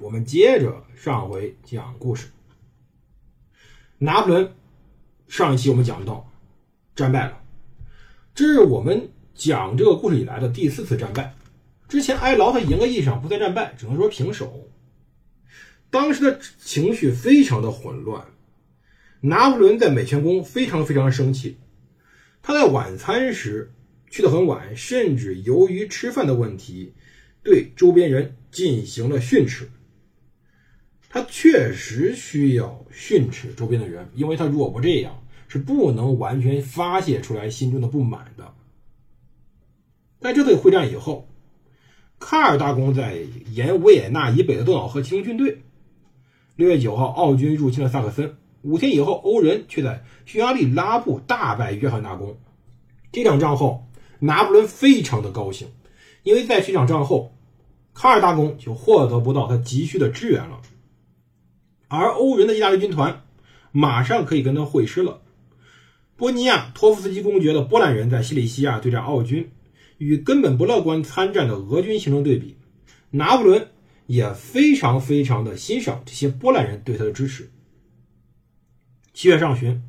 我们接着上回讲故事。拿破仑上一期我们讲到战败了，这是我们讲这个故事以来的第四次战败。之前埃劳他严格意义上不再战败，只能说平手。当时的情绪非常的混乱，拿破仑在美泉宫非常非常生气。他在晚餐时去的很晚，甚至由于吃饭的问题，对周边人进行了训斥。他确实需要训斥周边的人，因为他如果不这样，是不能完全发泄出来心中的不满的。在这次会战以后。卡尔大公在沿维也纳以北的多瑙河集中军队。六月九号，奥军入侵了萨克森。五天以后，欧人却在匈牙利拉布大败约翰大公。这场仗后，拿破仑非常的高兴，因为在这场仗后，卡尔大公就获得不到他急需的支援了，而欧人的意大利军团马上可以跟他会师了。波尼亚托夫斯基公爵的波兰人在西里西亚对战奥军。与根本不乐观参战的俄军形成对比，拿破仑也非常非常的欣赏这些波兰人对他的支持。七月上旬，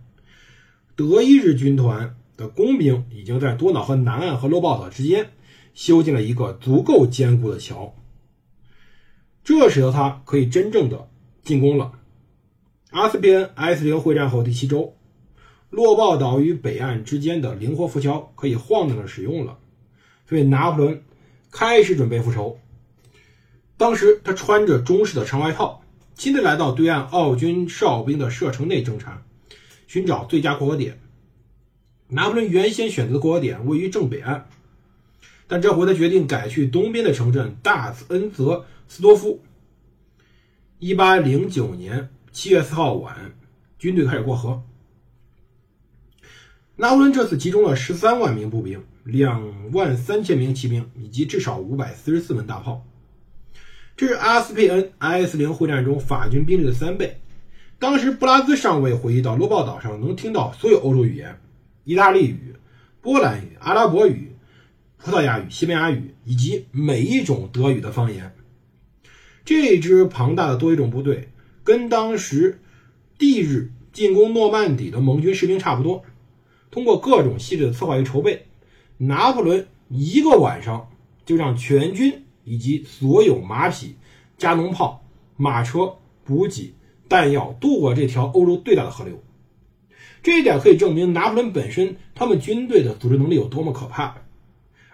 德意日军团的工兵已经在多瑙河南岸和洛鲍岛之间修建了一个足够坚固的桥，这使得他可以真正的进攻了。阿斯皮恩 S 零会战后第七周，洛鲍岛与北岸之间的灵活浮桥可以晃荡着使用了。所以拿破仑开始准备复仇。当时他穿着中式的长外套，亲自来到对岸奥军哨兵的射程内侦察，寻找最佳过河点。拿破仑原先选择的过河点位于正北岸，但这回他决定改去东边的城镇大恩泽斯多夫。一八零九年七月四号晚，军队开始过河。拿破仑这次集中了十三万名步兵。两万三千名骑兵以及至少五百四十四门大炮，这是阿斯佩恩 IS 零会战中法军兵力的三倍。当时布拉兹上尉回忆到，罗鲍岛上能听到所有欧洲语言：意大利语、波兰语、阿拉伯语、葡萄牙语、西班牙语以及每一种德语的方言。这支庞大的多语种部队跟当时帝日进攻诺曼底的盟军士兵差不多。通过各种细致的策划与筹备。拿破仑一个晚上就让全军以及所有马匹、加农炮、马车、补给、弹药渡过这条欧洲最大的河流。这一点可以证明拿破仑本身他们军队的组织能力有多么可怕。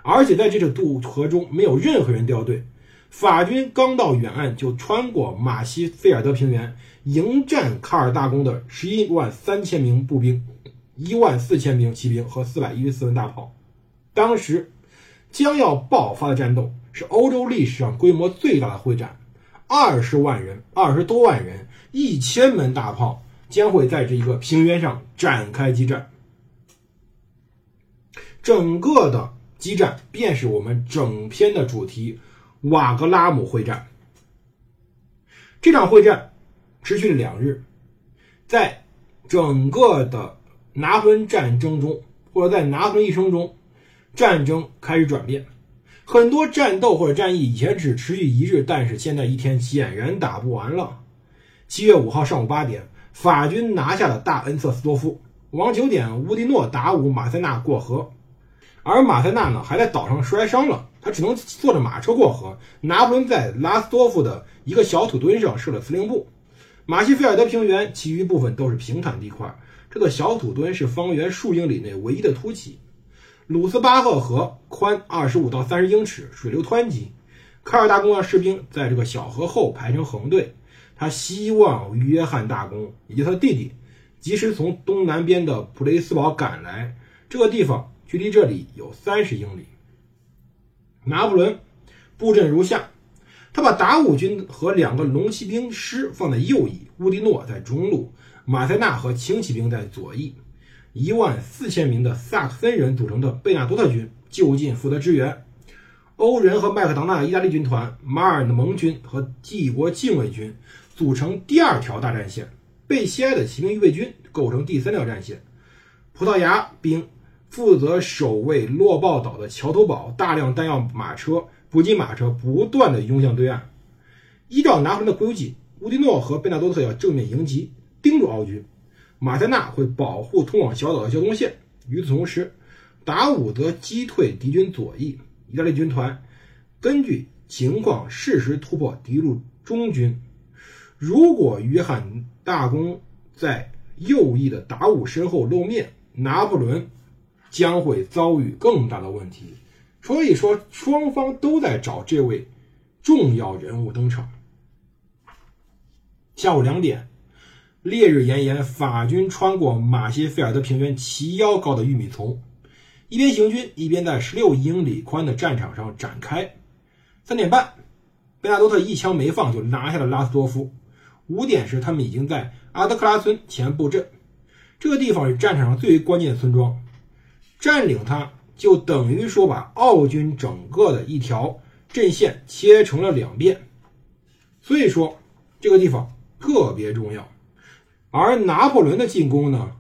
而且在这次渡河中没有任何人掉队，法军刚到远岸就穿过马西菲尔德平原迎战卡尔大公的十一万三千名步兵、一万四千名骑兵和四百一十四门大炮。当时将要爆发的战斗是欧洲历史上规模最大的会战，二十万人、二十多万人、一千门大炮将会在这一个平原上展开激战。整个的激战便是我们整篇的主题——瓦格拉姆会战。这场会战持续了两日，在整个的拿破仑战争中，或者在拿破仑一生中。战争开始转变，很多战斗或者战役以前只持续一日，但是现在一天显然打不完了。七月五号上午八点，法军拿下了大恩瑟斯多夫。晚九点，乌迪诺达武马塞纳过河，而马塞纳呢还在岛上摔伤了，他只能坐着马车过河。拿破仑在拉斯多夫的一个小土墩上设了司令部。马西菲尔德平原其余部分都是平坦地块，这个小土墩是方圆数英里内唯一的凸起。鲁斯巴赫河宽二十五到三十英尺，水流湍急。卡尔大公的士兵在这个小河后排成横队，他希望约翰大公以及他弟弟及时从东南边的普雷斯堡赶来。这个地方距离这里有三十英里。拿破仑布阵如下：他把达武军和两个龙骑兵师放在右翼，乌迪诺在中路，马塞纳和轻骑兵在左翼，一万四千名的萨克森人组成的贝纳多特军就近负责支援。欧人和麦克唐纳意大利军团、马尔的盟军和帝国禁卫军组成第二条大战线，贝西埃的骑兵预备军构成第三条战线。葡萄牙兵负责守卫洛鲍岛的桥头堡，大量弹药马车。补给马车不断的涌向对岸。依照拿破仑的规矩，乌迪诺和贝纳多特要正面迎击，盯住奥军。马塞纳会保护通往小岛的交通线。与此同时，达武则击退敌军左翼。意大利军团根据情况适时突破敌路中军。如果约翰大公在右翼的达武身后露面，拿破仑将会遭遇更大的问题。所以说，双方都在找这位重要人物登场。下午两点，烈日炎炎，法军穿过马歇菲尔德平原齐腰高的玉米丛，一边行军一边在十六英里宽的战场上展开。三点半，贝纳多特一枪没放就拿下了拉斯多夫。五点时，他们已经在阿德克拉村前布阵，这个地方是战场上最为关键的村庄，占领它。就等于说把奥军整个的一条阵线切成了两遍，所以说这个地方特别重要。而拿破仑的进攻呢，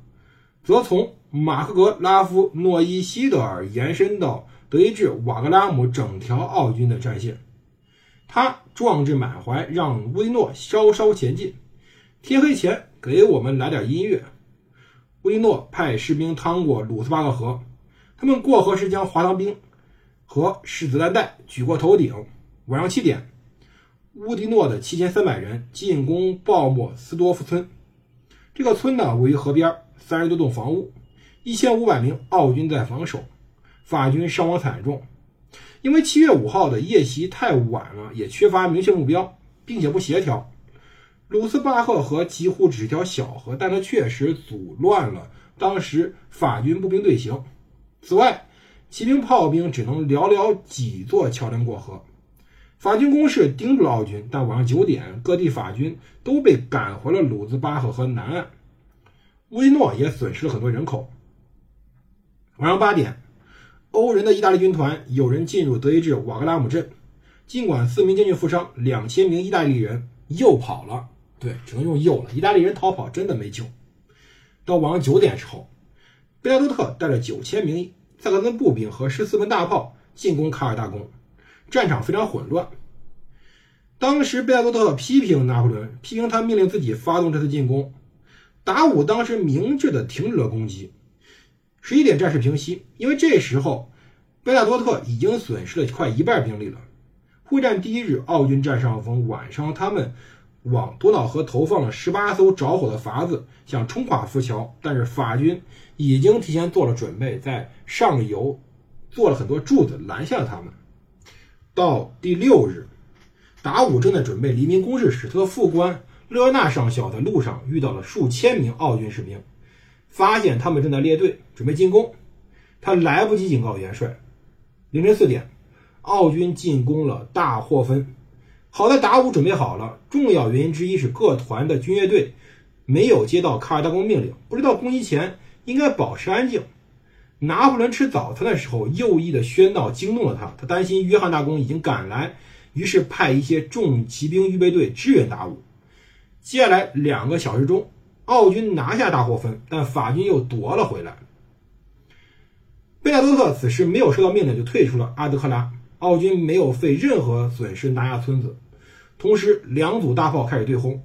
则从马克格拉夫诺伊西德尔延伸到德意志瓦格拉姆整条奥军的战线。他壮志满怀，让乌迪诺稍稍前进。天黑前给我们来点音乐。乌迪诺派士兵趟过鲁斯巴克河。他们过河时将滑膛兵和试子弹带举过头顶。晚上七点，乌迪诺的七千三百人进攻鲍莫斯多夫村。这个村呢位于河边，三十多栋房屋，一千五百名奥军在防守。法军伤亡惨重，因为七月五号的夜袭太晚了，也缺乏明确目标，并且不协调。鲁斯巴赫河几乎只是条小河，但它确实阻乱了当时法军步兵队形。此外，骑兵、炮兵只能寥寥几座桥梁过河。法军攻势盯住了奥军，但晚上九点，各地法军都被赶回了鲁兹巴赫河南岸。乌迪诺也损失了很多人口。晚上八点，欧人的意大利军团有人进入德意志瓦格拉姆镇，尽管四名将军负伤，两千名意大利人又跑了。对，只能用右了。意大利人逃跑真的没救。到晚上九点时候，贝莱多特带着九千名。萨克森步兵和十四门大炮进攻卡尔大公，战场非常混乱。当时贝亚多特批评拿破仑，批评他命令自己发动这次进攻。达武当时明智的停止了攻击。十一点战事平息，因为这时候贝亚多特已经损失了快一半兵力了。会战第一日，奥军占上风。晚上，他们往多瑙河投放了十八艘着火的筏子，想冲垮浮桥，但是法军。已经提前做了准备，在上游做了很多柱子拦下了他们。到第六日，达武正在准备黎明攻势时，他的副官勒纳上校在路上遇到了数千名奥军士兵，发现他们正在列队准备进攻，他来不及警告元帅。凌晨四点，奥军进攻了大霍芬，好在达武准备好了。重要原因之一是各团的军乐队没有接到卡尔大公命令，不知道攻击前。应该保持安静。拿破仑吃早餐的时候，右翼的喧闹惊动了他，他担心约翰大公已经赶来，于是派一些重骑兵预备队支援达武。接下来两个小时中，奥军拿下大霍芬，但法军又夺了回来。贝纳多特此时没有收到命令就退出了阿德克拉，奥军没有费任何损失拿下村子。同时，两组大炮开始对轰。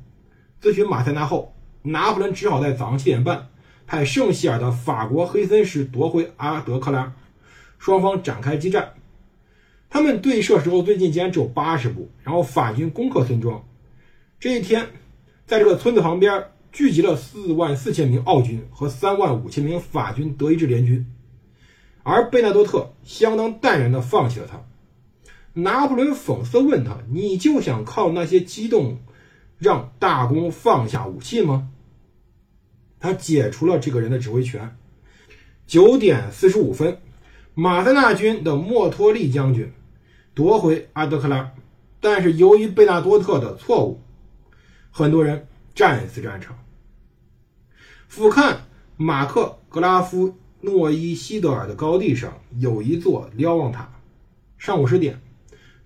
咨询马塞纳后，拿破仑只好在早上七点半。派圣希尔的法国黑森师夺回阿德克拉，双方展开激战。他们对射时候最近竟然只有八十步，然后法军攻克村庄。这一天，在这个村子旁边聚集了四万四千名奥军和三万五千名法军德意志联军，而贝纳多特相当淡然地放弃了他。拿破仑讽刺问他：“你就想靠那些激动，让大公放下武器吗？”他解除了这个人的指挥权。九点四十五分，马塞纳军的莫托利将军夺回阿德克拉，但是由于贝纳多特的错误，很多人战死战场。俯瞰马克格拉夫诺伊西德尔的高地上有一座瞭望塔。上午十点，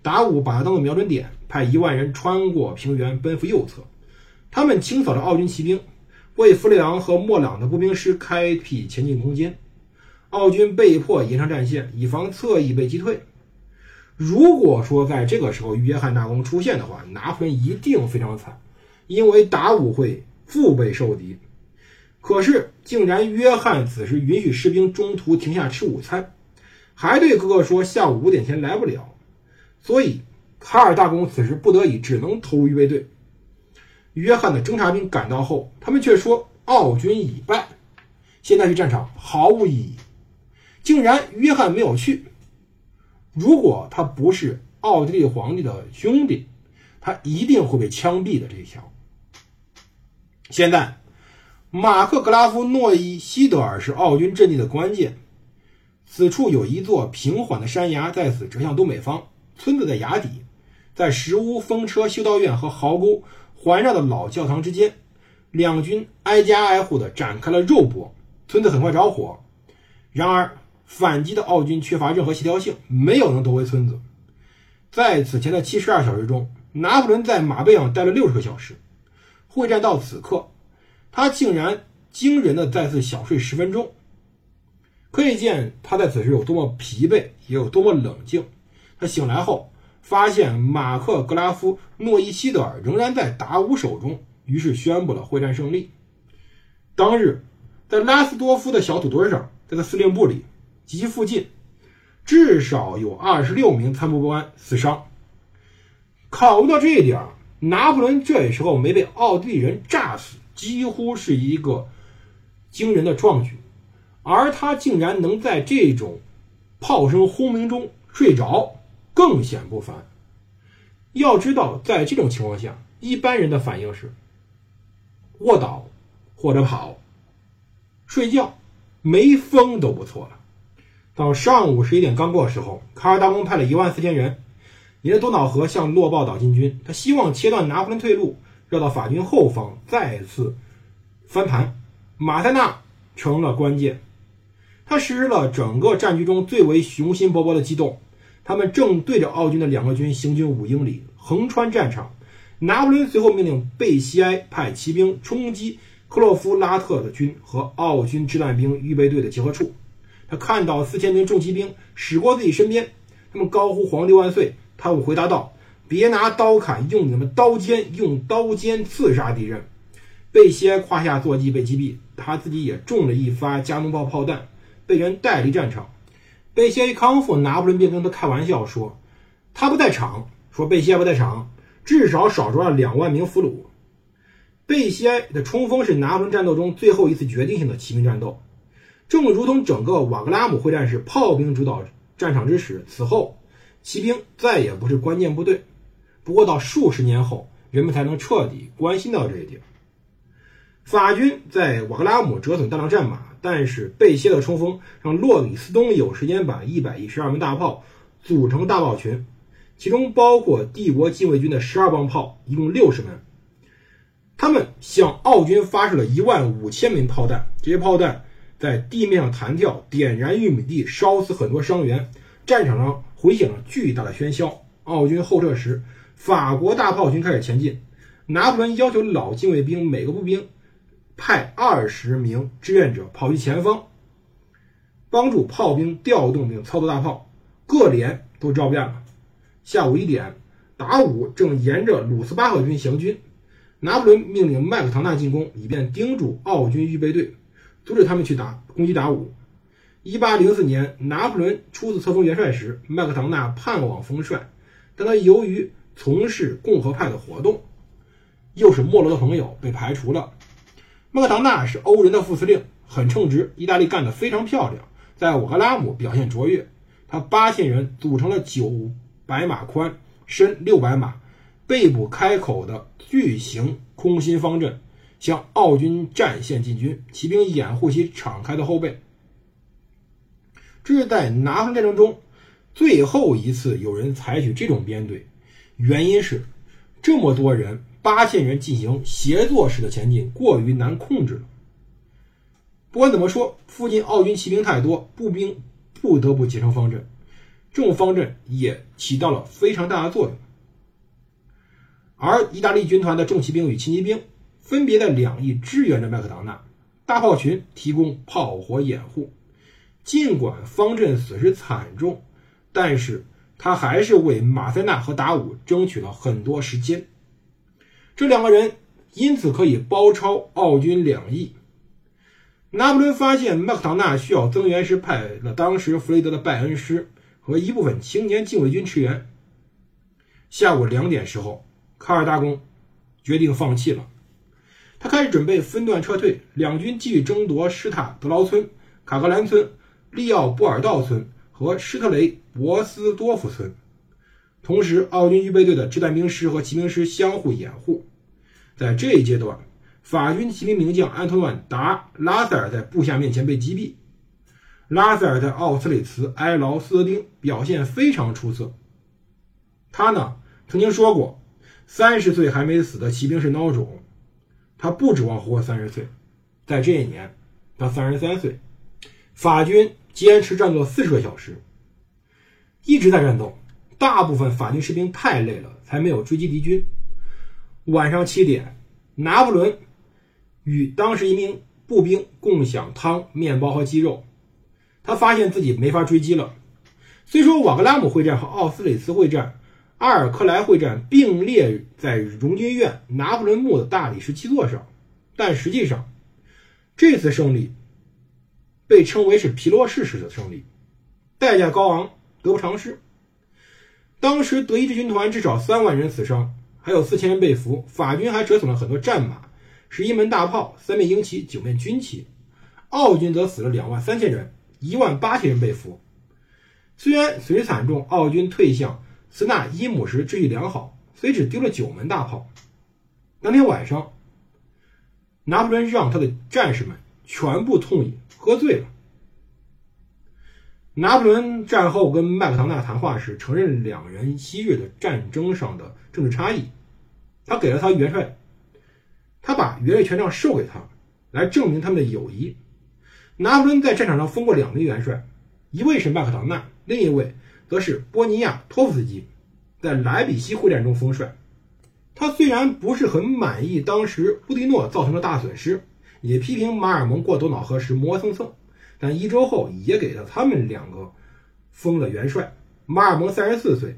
达武把它当做瞄准点，派一万人穿过平原奔赴右侧。他们清扫了奥军骑兵，为弗里昂和莫朗的步兵师开辟前进空间。奥军被迫延长战线，以防侧翼被击退。如果说在这个时候约翰大公出现的话，拿破仑一定非常惨，因为达武会腹背受敌。可是，竟然约翰此时允许士兵中途停下吃午餐，还对哥哥说下午五点前来不了。所以，卡尔大公此时不得已只能投入预备队。约翰的侦察兵赶到后，他们却说奥军已败，现在去战场毫无意义。竟然约翰没有去。如果他不是奥地利皇帝的兄弟，他一定会被枪毙的。这一条。现在，马克格拉夫诺伊西德尔是奥军阵地的关键。此处有一座平缓的山崖，在此折向东北方。村子在崖底，在石屋、风车、修道院和壕沟环绕的老教堂之间，两军挨家挨户的展开了肉搏。村子很快着火，然而。反击的奥军缺乏任何协调性，没有能夺回村子。在此前的七十二小时中，拿破仑在马背上待了六十个小时。会战到此刻，他竟然惊人的再次小睡十分钟，可以见他在此时有多么疲惫，也有多么冷静。他醒来后，发现马克格拉夫诺伊西德尔仍然在达乌手中，于是宣布了会战胜利。当日，在拉斯多夫的小土堆上，在他司令部里。及其附近，至少有二十六名参谋官死伤。考虑到这一点，拿破仑这时候没被奥地利人炸死，几乎是一个惊人的壮举。而他竟然能在这种炮声轰鸣中睡着，更显不凡。要知道，在这种情况下，一般人的反应是卧倒或者跑、睡觉，没风都不错了。到上午十一点刚过的时候，卡尔大公派了一万四千人沿着多瑙河向洛鲍岛进军。他希望切断拿破仑退路，绕到法军后方再次翻盘。马塞纳成了关键，他实施了整个战局中最为雄心勃勃的机动。他们正对着奥军的两个军行军五英里，横穿战场。拿破仑随后命令贝西埃派骑兵冲击克洛夫拉特的军和奥军掷弹兵预备队的集合处。他看到四千名重骑兵驶过自己身边，他们高呼“皇帝万岁”。他回答道：“别拿刀砍，用你们刀尖，用刀尖刺杀敌人。”贝西埃胯下坐骑被击毙，他自己也中了一发加农炮炮弹，被人带离战场。贝歇一康复，拿破仑便跟他开玩笑说：“他不在场，说贝歇不在场，至少少抓了两万名俘虏。”贝歇的冲锋是拿破仑战斗中最后一次决定性的骑兵战斗。正如同整个瓦格拉姆会战是炮兵主导战场之时，此后骑兵再也不是关键部队。不过到数十年后，人们才能彻底关心到这一点。法军在瓦格拉姆折损大量战马，但是贝歇的冲锋让洛里斯东有时间把一百一十二门大炮组成大炮群，其中包括帝国禁卫军的十二磅炮，一共六十门。他们向奥军发射了一万五千枚炮弹，这些炮弹。在地面上弹跳，点燃玉米地，烧死很多伤员。战场上回响了巨大的喧嚣。奥军后撤时，法国大炮群开始前进。拿破仑要求老禁卫兵每个步兵派二十名志愿者跑去前方，帮助炮兵调动并操作大炮。各连都招变了。下午一点，达武正沿着鲁斯巴赫军行军。拿破仑命令麦克唐纳进攻，以便盯住奥军预备队。阻止他们去打攻击达武。一八零四年，拿破仑初次册封元帅时，麦克唐纳盼望封帅，但他由于从事共和派的活动，又是莫罗的朋友，被排除了。麦克唐纳是欧人的副司令，很称职。意大利干得非常漂亮，在瓦格拉姆表现卓越。他八千人组成了九百码宽、深六百码、背部开口的巨型空心方阵。向奥军战线进军，骑兵掩护其敞开的后背。这是在拿破仑战争中最后一次有人采取这种编队，原因是这么多人，八千人进行协作式的前进，过于难控制了。不管怎么说，附近奥军骑兵太多，步兵不得不结成方阵，这种方阵也起到了非常大的作用。而意大利军团的重骑兵与轻骑兵分别在两翼支援着麦克唐纳，大炮群提供炮火掩护。尽管方阵损失惨重，但是他还是为马塞纳和达武争取了很多时间。这两个人因此可以包抄奥军两翼。拿破仑发现麦克唐纳需要增援时，派了当时弗雷德的拜恩师和一部分青年禁卫军驰援。下午两点时候。卡尔大公决定放弃了，他开始准备分段撤退，两军继续争夺施塔德劳村、卡格兰村、利奥波尔道村和施特雷博斯多夫村。同时，奥军预备队的掷弹兵师和骑兵师相互掩护。在这一阶段，法军骑兵名将安托万·达拉塞尔在部下面前被击毙。拉塞尔在奥斯里茨埃劳斯丁表现非常出色。他呢曾经说过。三十岁还没死的骑兵是孬种，他不指望活三十岁。在这一年，他三十三岁。法军坚持战斗四十个小时，一直在战斗。大部分法军士兵太累了，才没有追击敌军。晚上七点，拿破仑与当时一名步兵共享汤、面包和鸡肉。他发现自己没法追击了。虽说瓦格拉姆会战和奥斯里茨会战。阿尔克莱会战并列在荣军院拿破仑墓的大理石基座上，但实际上，这次胜利被称为是皮洛士式的胜利，代价高昂，得不偿失。当时德意志军团至少三万人死伤，还有四千人被俘，法军还折损了很多战马、十一门大炮、三面鹰旗、九面军旗。奥军则死了两万三千人，一万八千人被俘。虽然损失惨重，奥军退向。斯纳伊姆时秩序良好，虽只丢了九门大炮。当天晚上，拿破仑让他的战士们全部痛饮，喝醉了。拿破仑战后跟麦克唐纳谈话时，承认两人昔日的战争上的政治差异。他给了他元帅，他把元帅权杖授给他，来证明他们的友谊。拿破仑在战场上封过两名元帅，一位是麦克唐纳，另一位。则是波尼亚托夫斯基在莱比锡会战中封帅。他虽然不是很满意当时乌迪诺造成的大损失，也批评马尔蒙过多瑙河时磨蹭蹭，但一周后也给了他们两个封了元帅。马尔蒙三十四岁，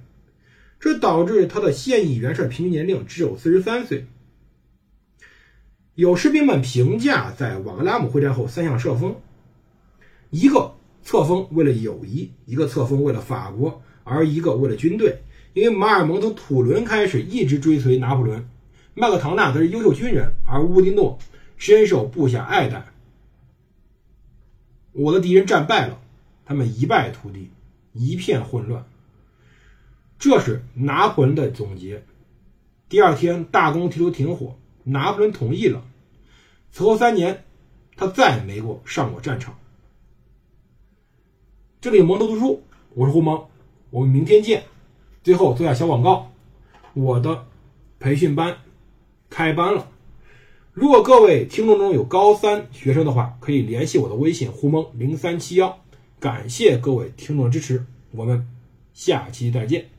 这导致他的现役元帅平均年龄只有四十三岁。有士兵们评价在瓦格拉姆会战后三项册封，一个。册封为了友谊，一个册封为了法国，而一个为了军队。因为马尔蒙从土伦开始一直追随拿破仑，麦克唐纳则是优秀军人，而乌迪诺深受部下爱戴。我的敌人战败了，他们一败涂地，一片混乱。这是拿破仑的总结。第二天，大公提出停火，拿破仑同意了。此后三年，他再也没过上过战场。这里蒙头读书，我是胡蒙，我们明天见。最后做下小广告，我的培训班开班了。如果各位听众中有高三学生的话，可以联系我的微信胡蒙零三七幺。感谢各位听众的支持，我们下期再见。